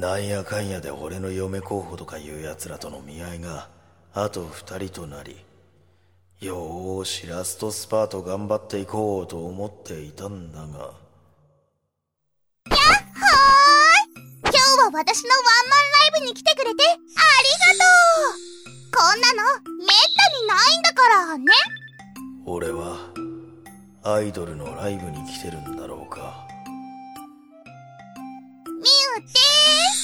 なんやかんやで俺の嫁候補とかいう奴らとの見合いがあと二人となりよーしラストスパート頑張っていこうと思っていたんだが。やっほーい。今日は私のワンマンライブに来てくれてありがとう。こんなのめったにないんだからね。俺はアイドルのライブに来てるんだろうか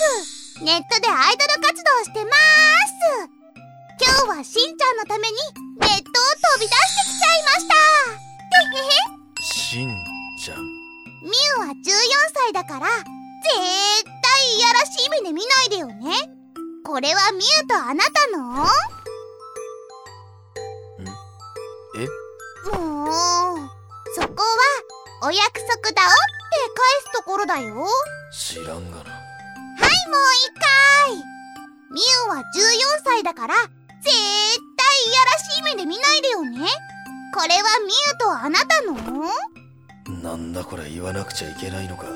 です。ネットでアイドル活動してます。今日はしんちゃんのためにネットを飛び出してきちゃいました。てへへしんちゃん。ミュウは14歳だから絶対いやらしい目で見ないでよね。これはミュウとあなたの？え？もうそこはお約束だおって返すところだよ。知らんがな。一回。ミュウは14歳だから絶対いやらしい目で見ないでよね。これはミュウとあなたの？なんだこれ言わなくちゃいけないのか。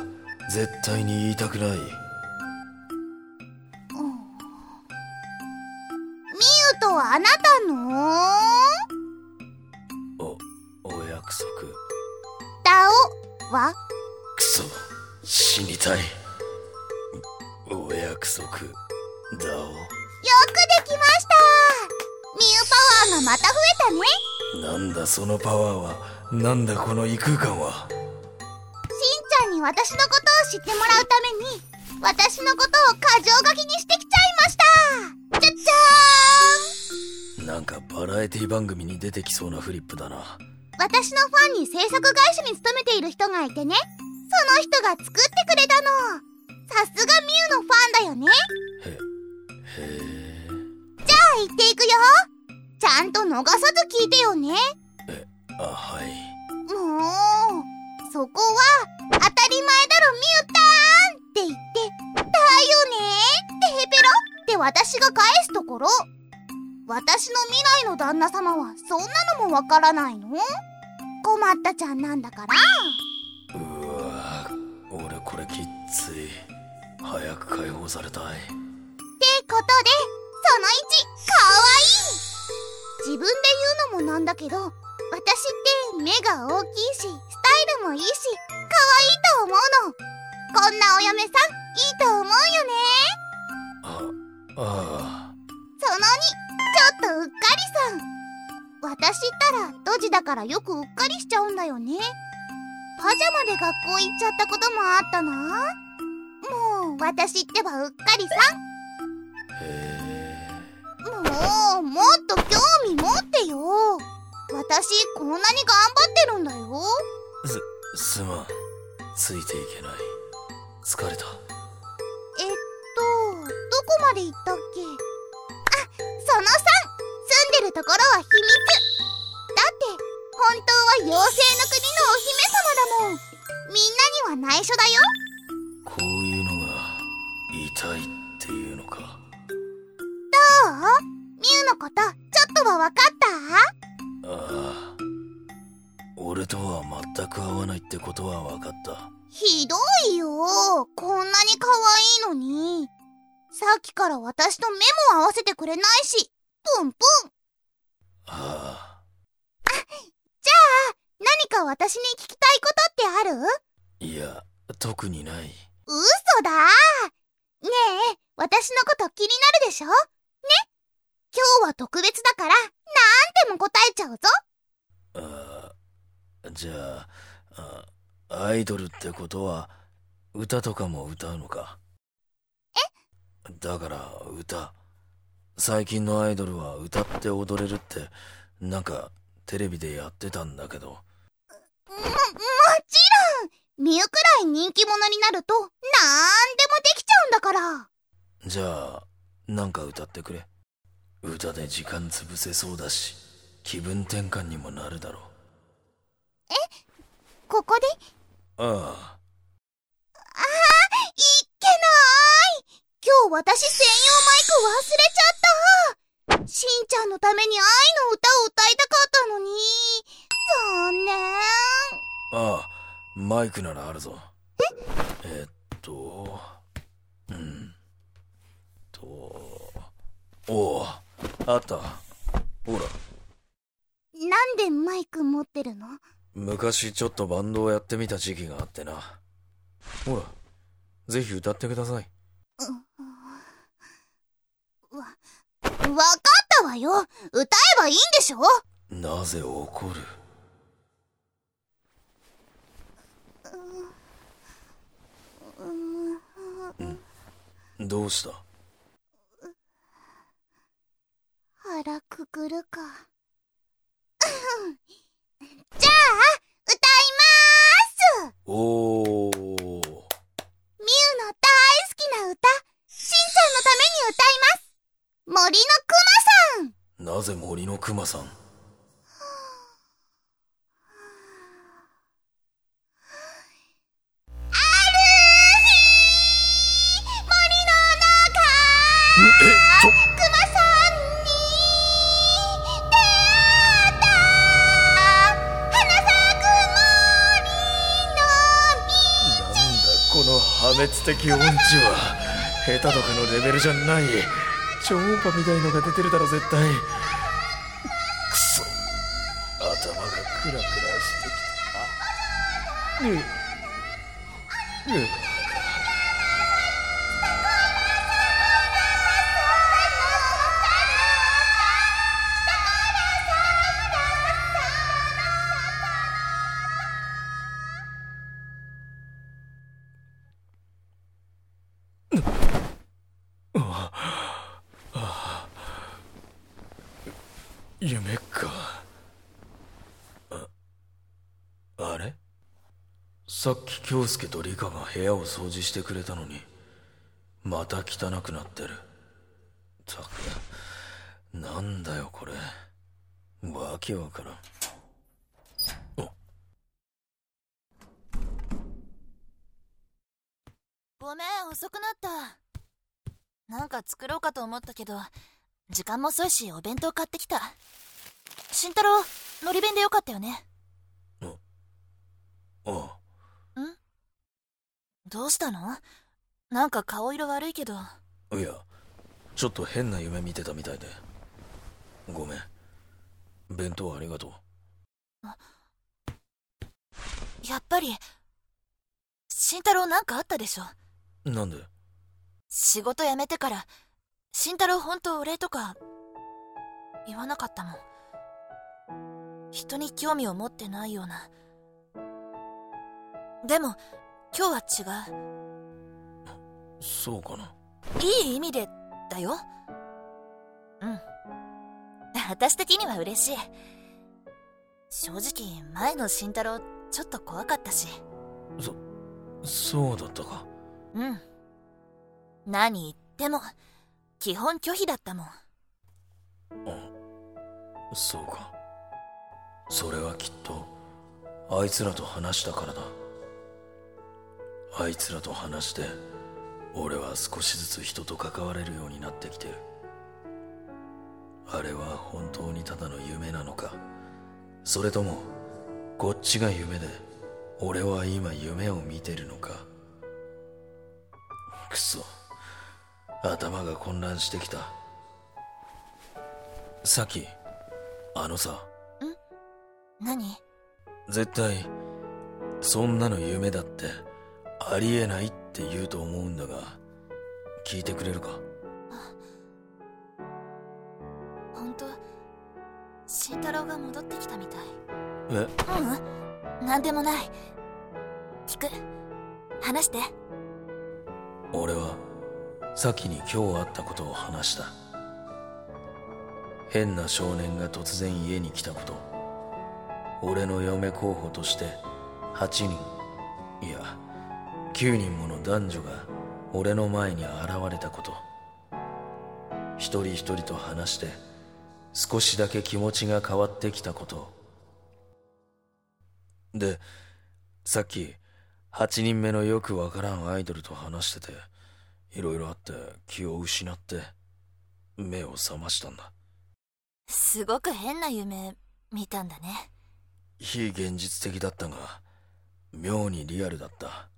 絶対に言いたくない。ミュウとあなたの？おお約束。だおは？クソ死にたいお約束。だおよくできました。ミュウパワーがまた増えたね。なんだそのパワーは？なんだこの異空間は？しんちゃんに私のことを知ってもらうために私のことを箇条書きにしてきちゃいました。じゃじゃなんかバラエティ番組に出てきそうなフリップだな。ーん私のファンに制作会社に勤めている人がいてね。その人が作ってくれたのさすがミュウのファンだよね。へへえじゃあ言っていくよ。ちゃんと逃さず聞いてよね。あはい。もうそこは当たり前だろミュウターンって言ってだよねってヘペロって私が返すところ。私の未来の旦那様はそんなのもわからないの？困ったちゃんなんだから。うわ俺これきっつい早く解放されたい。ってことでその1かわいい。自分で言うのもなんだけど私って目が大きいしスタイルもいいし可愛いと思うの。こんなお嫁さんいいと思うよね。ああその2ちょっとうっかりさん。私ったらドジだからよくうっかりしちゃうんだよね。パジャマで学校行っちゃったこともあったな私ってばうっかりさ。んへえもうもっと興味持ってよ。私こんなに頑張ってるんだよ。すすまん。ついていけない。疲れた。えっとどこまで行ったっけ？あその3住んでるところは秘密。だって本当は妖精の国のお姫様だもん。みんなには内緒だよミュウのことちょっとは分かった？ああ。俺とは全く合わないってことは分かった。ひどいよ。こんなに可愛いのに。さっきから私と目も合わせてくれないし。プンプンああ何か私に聞きたいことってある？いや特にない。嘘だ。ねえ、私のこと気になるでしょ？ね？今日は特別だから、なんでも答えちゃうぞ。ああじゃああアイドルってことは歌とかも歌うのか？え？だから歌。最近のアイドルは歌って踊れるってなんかテレビでやってたんだけど。も、もちろん。ミュウくらい人気者になると、なんでもできちゃうんだから。じゃあなんか歌ってくれ歌で時間潰せそうだし気分転換にもなるだろう。ここで？ああ。ああ、いっけない！今日私専用マイク忘れちゃった。しんちゃんのために愛の歌を歌いたかったのに。残念。ああマイクならあるぞ。え？えっとうんおおあった。ほら。なんでマイク持ってるの？昔ちょっとバンドをやってみた時期があってな。ほら。ぜひ歌ってください。わ、わかったわよ。歌えばいいんでしょ？なぜ怒る？どうした？腹くくるか。じゃあ、歌いまーすおー。みゆの大好きな歌、しんちゃんのために歌います森のくまさんなぜ森のくまさん？的音痴は下手とかのレベルじゃない超音波みたいのが出てるだろ絶対。くそ。頭がクラクラしてきた。うっうん。さっき京介と理香が部屋を掃除してくれたのにまた汚くなってる。たくなんだよこれ。わけわからん。ごめん遅くなった。なんか作ろうかと思ったけど時間も遅いしお弁当買ってきた。慎太郎のり弁でよかったよね。ああどうしたの？なんか顔色悪いけど。いやちょっと変な夢見てたみたいで。ごめん。弁当ありがとやっぱり慎太郎なんかあったでしょ？うなんで？仕事辞めてから慎太郎本当お礼とか言わなかったもん。人に興味を持ってないような。でも今日は違う。そうかな。いい意味でだよ。うん。私的には嬉しい。正直前の慎太郎ちょっと怖かったし。そそうだったか。うん。何言っても基本拒否だったもん。そうか。それはきっとあいつらと話したからだあいつらと話して俺は少しずつ人と関われるようになってきてる。あれは本当にただの夢なのか。それともこっちが夢で俺は今夢を見てるのか。くそ。頭が混乱してきた。さっきあのさ。何？絶対そんなの夢だってありえないって言うと思うんだが聞いてくれるか？本当。慎太郎が戻ってきたみたい。え？ううん何でもない。聞く。話して。俺は先に今日あったことを話した。変な少年が突然家に来たこと。俺の嫁候補として8人。いや9人もの男女が俺の前に現れたこと。一人一人と話して少しだけ気持ちが変わってきたこと。でさっき8人目のよくわからんアイドルと話してていろいろあって気を失って目を覚ましたんだ。すごく変な夢見たんだね。非現実的だったが妙にリアルだった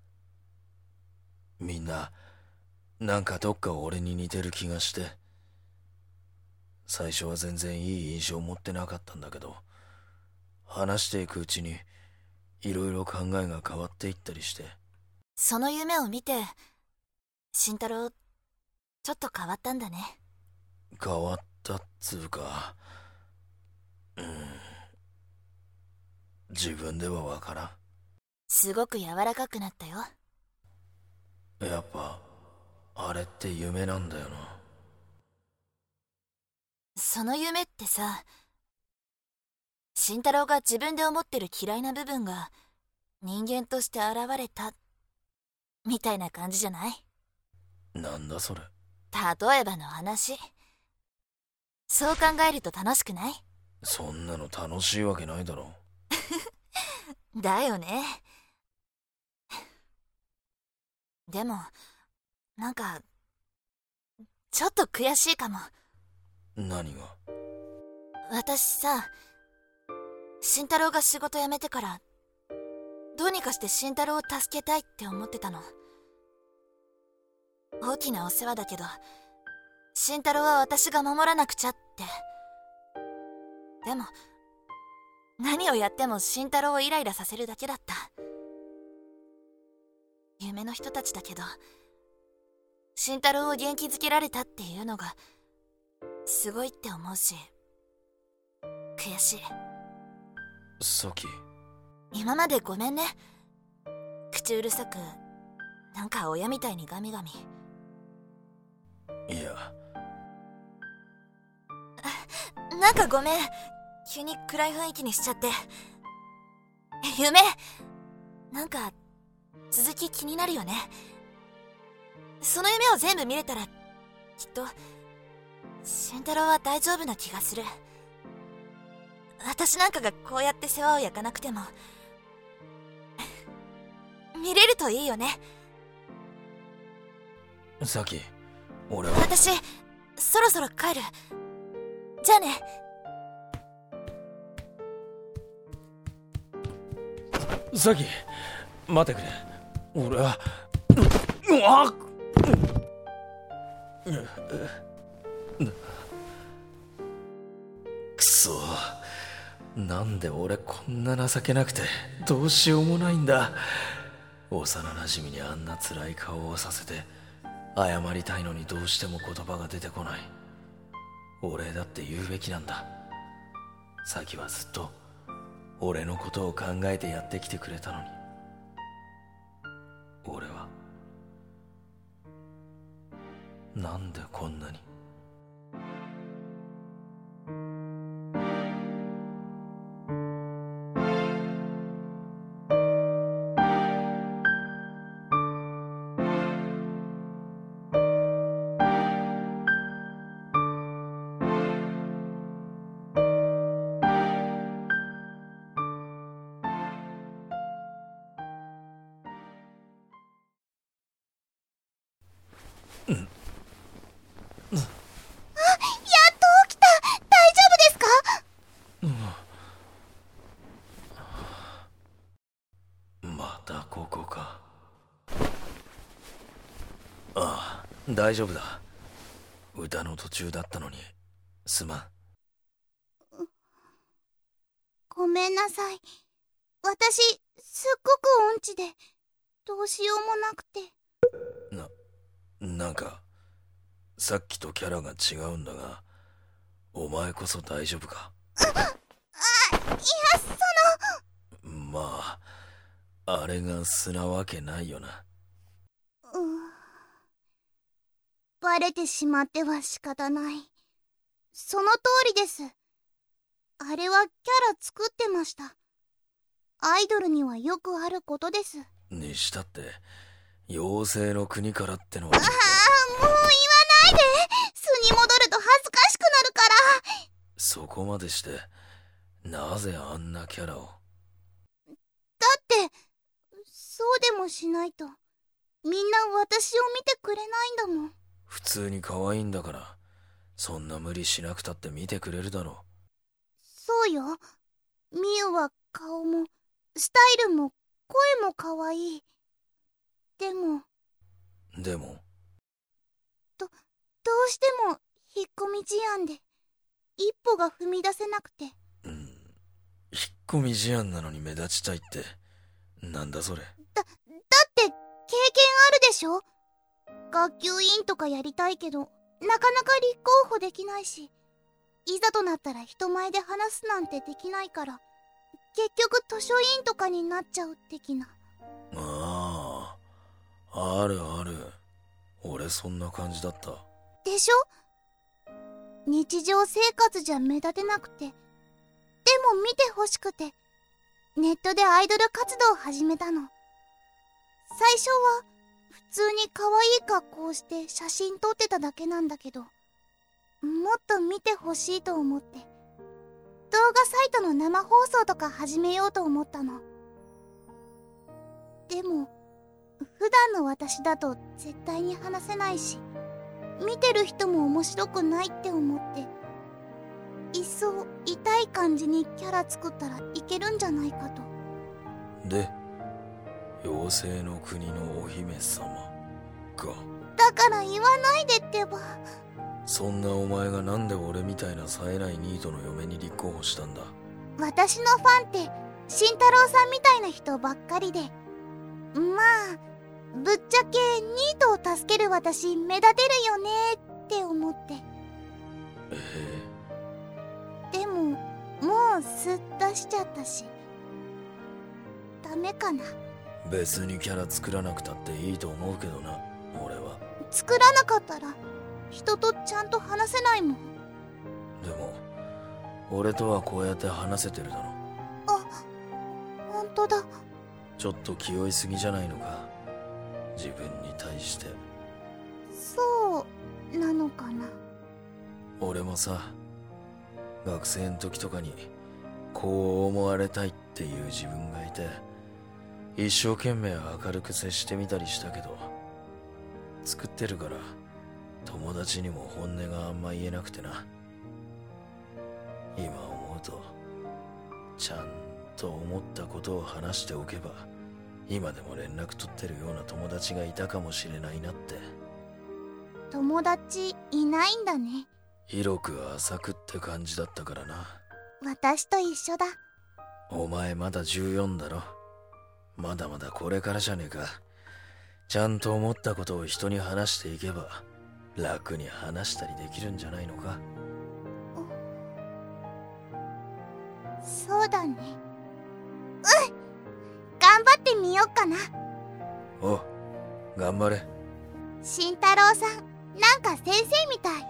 みんななんかどっか俺に似てる気がして。最初は全然いい印象を持ってなかったんだけど話していくうちにいろいろ考えが変わっていったりして。その夢を見て慎太郎ちょっと変わったんだね。変わったっつうかうん。自分ではわからん。すごく柔らかくなったよやっぱあれって夢なんだよな。その夢ってさ慎太郎が自分で思ってる嫌いな部分が人間として現れたみたいな感じじゃない？なんだそれ。例えばの話。そう考えると楽しくない？そんなの楽しいわけないだろ。だよねでもなんかちょっと悔しいかも。何が？私さ慎太郎が仕事辞めてからどうにかして慎太郎を助けたいって思ってたの。大きなお世話だけど慎太郎は私が守らなくちゃって。でも何をやっても慎太郎をイライラさせるだけだった夢の人たちだけど慎太郎を元気づけられたっていうのがすごいって思うし悔しい。ソキ。今までごめんね。口うるさくなんか親みたいにガミガミ。いや。なんかごめん。急に暗い雰囲気にしちゃって。夢。なんか続き気になるよね。その夢を全部見れたらきっと慎太郎は大丈夫な気がする。私なんかがこうやって世話を焼かなくても 見れるといいよね。サキ俺は。私そろそろ帰る。じゃあね。サキ待てくれ。俺はうわっ。くそ。なんで俺こんな情けなくてどうしようもないんだ。幼なじみにあんな辛い顔をさせて謝りたいのにどうしても言葉が出てこない。お礼だって言うべきなんだ。サキはずっと俺のことを考えてやってきてくれたのに。なんでこんなに？大丈夫だ。歌の途中だったのに。すまん。ごめんなさい。私すっごく音痴で。どうしようもなくて。ななんかさっきとキャラが違うんだがお前こそ大丈夫か？いやそまああれが素なわけないよなのうんバレてしまっては仕方ない。その通りです。あれはキャラ作ってました。アイドルにはよくあることです。にしたって妖精の国からってのは。ああもう言わないで。素に戻ると恥ずかしくなるから。とそこまでしてなぜあんなキャラを？だってそうでもしないと。みんな私を見てくれないんだもん普通に可愛いんだからそんな無理しなくたって見てくれるだろそうよ。みゆは顔もスタイルも声も可愛い。でも。うでも？どうしても引っ込み思案で一歩が踏み出せなくて。うん。引っ込み思案なのに目立ちたいってなんだそれ。だだって経験あるでしょ？学級委員とかやりたいけどなかなか立候補できないしいざとなったら人前で話すなんてできないから結局図書委員とかになっちゃう的な。あああるある。俺そんな感じだった。でしょ？日常生活じゃ目立てなくて。でも見てほしくてネットでアイドル活動を始めたの。最初は普通に可愛い格好をして写真撮ってただけなんだけどもっと見てほしいと思って動画サイトの生放送とか始めようと思ったの。でも普段の私だと絶対に話せないし見てる人も面白くないって思っていっそ痛い感じにキャラ作ったらいけるんじゃないかと。で妖精の国のお姫様。かだから言わないでってば。そんなお前がなんで俺みたいな冴えないニートの嫁に立候補したんだ？私のファンって慎太郎さんみたいな人ばっかりで。まあぶっちゃけニートを助ける私目立てるよねって思って。えでももうすっ出しちゃったし。ダメかな。え別にキャラ作らなくたっていいと思うけどな俺は。作らなかったら人とちゃんと話せないもん。でも俺とはこうやって話せてるだろ。本当だ。ちょっと気負いすぎじゃないのか自分に対して。そうなのかな。俺もさ学生の時とかにこう思われたいっていう自分がいて一生懸命明るく接してみたりしたけど作ってるから友達にも本音があんま言えなくてな。今思うとちゃんと思ったことを話しておけば今でも連絡取ってるような友達がいたかもしれないなって。友達いないんだね。広く浅くって感じだったからな私と一緒だお前まだ14だろまだまだこれからじゃねえか。ちゃんと思ったことを人に話していけば楽に話したりできるんじゃないのか？そうだね。うん。頑張ってみよっかな。おう頑張れ。慎太郎さんなんか先生みたい。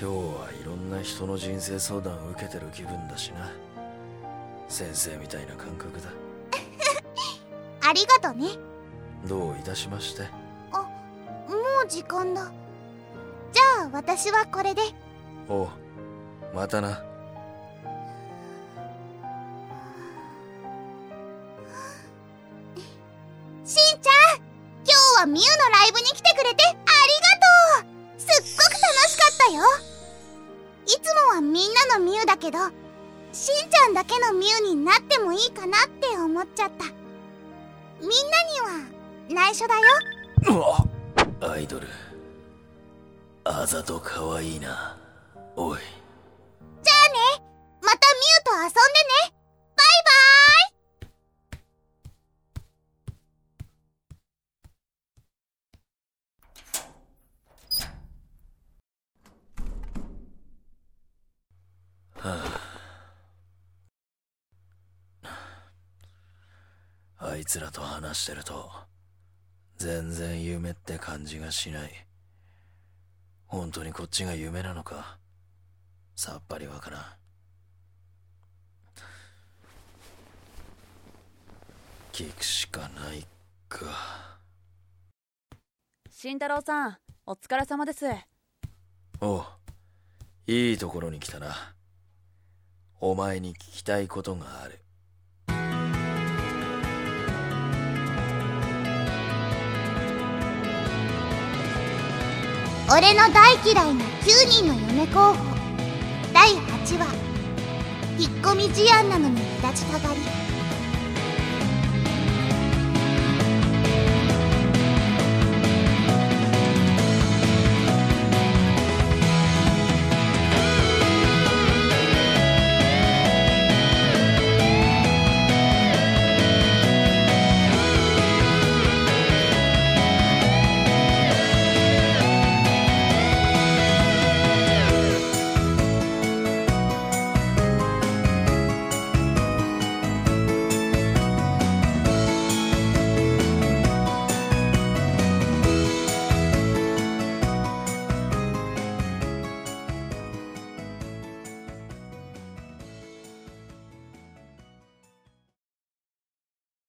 今日はいろんな人の人生相談を受けてる気分だしな。先生みたいな感覚だありがとね。どういたしまして。もう時間だ。じゃあ私はこれで。おうまたな。しんちゃん今日はみゆのライブに来てくれてありがとう。すっごく楽しかったよ。いつもはみんなのみゆだけどしんちゃんだけのみゆになってもいいかなって思っちゃった内緒だよ。アイドル。あざとかわいいな。おい。じゃあね。またみゆと遊んでね。バイバーイ。あいつらと話してると全然夢って感じがしない。本当にこっちが夢なのかさっぱりわからん。聞くしかないか。慎太郎さんお疲れ様です。おういいところに来たな。お前に聞きたいことがある俺の大嫌いな9人の嫁候補。第8話。引っ込み思案なのに目立ちたがり。